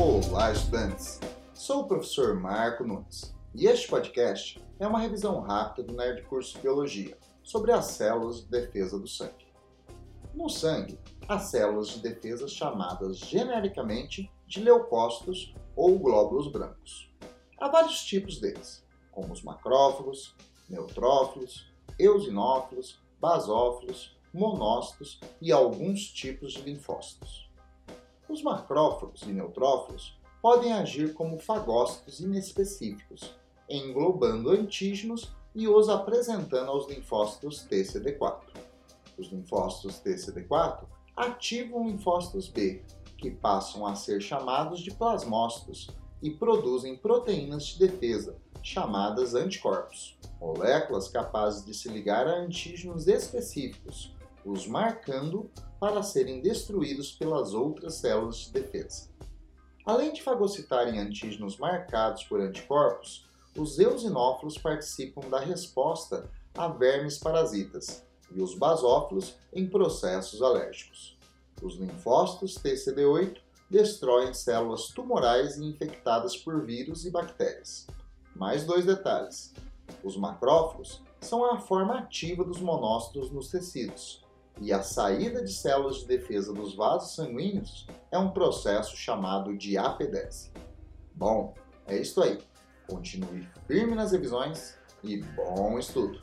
Olá, estudantes! Sou o professor Marco Nunes e este podcast é uma revisão rápida do Nerd Curso Biologia sobre as células de defesa do sangue. No sangue, há células de defesa chamadas genericamente de leucócitos ou glóbulos brancos. Há vários tipos deles, como os macrófagos, neutrófilos, eosinófilos, basófilos, monócitos e alguns tipos de linfócitos. Os macrófagos e neutrófilos podem agir como fagócitos inespecíficos, englobando antígenos e os apresentando aos linfócitos TCD4. Os linfócitos TCD4 ativam linfócitos B, que passam a ser chamados de plasmócitos e produzem proteínas de defesa, chamadas anticorpos, moléculas capazes de se ligar a antígenos específicos, os marcando para serem destruídos pelas outras células de defesa. Além de fagocitarem antígenos marcados por anticorpos, os eosinófilos participam da resposta a vermes parasitas e os basófilos em processos alérgicos. Os linfócitos TCD8 destroem células tumorais e infectadas por vírus e bactérias. Mais dois detalhes. Os macrófagos são a forma ativa dos monócitos nos tecidos, e a saída de células de defesa dos vasos sanguíneos é um processo chamado de apedese. Bom, é isso aí. Continue firme nas revisões e bom estudo!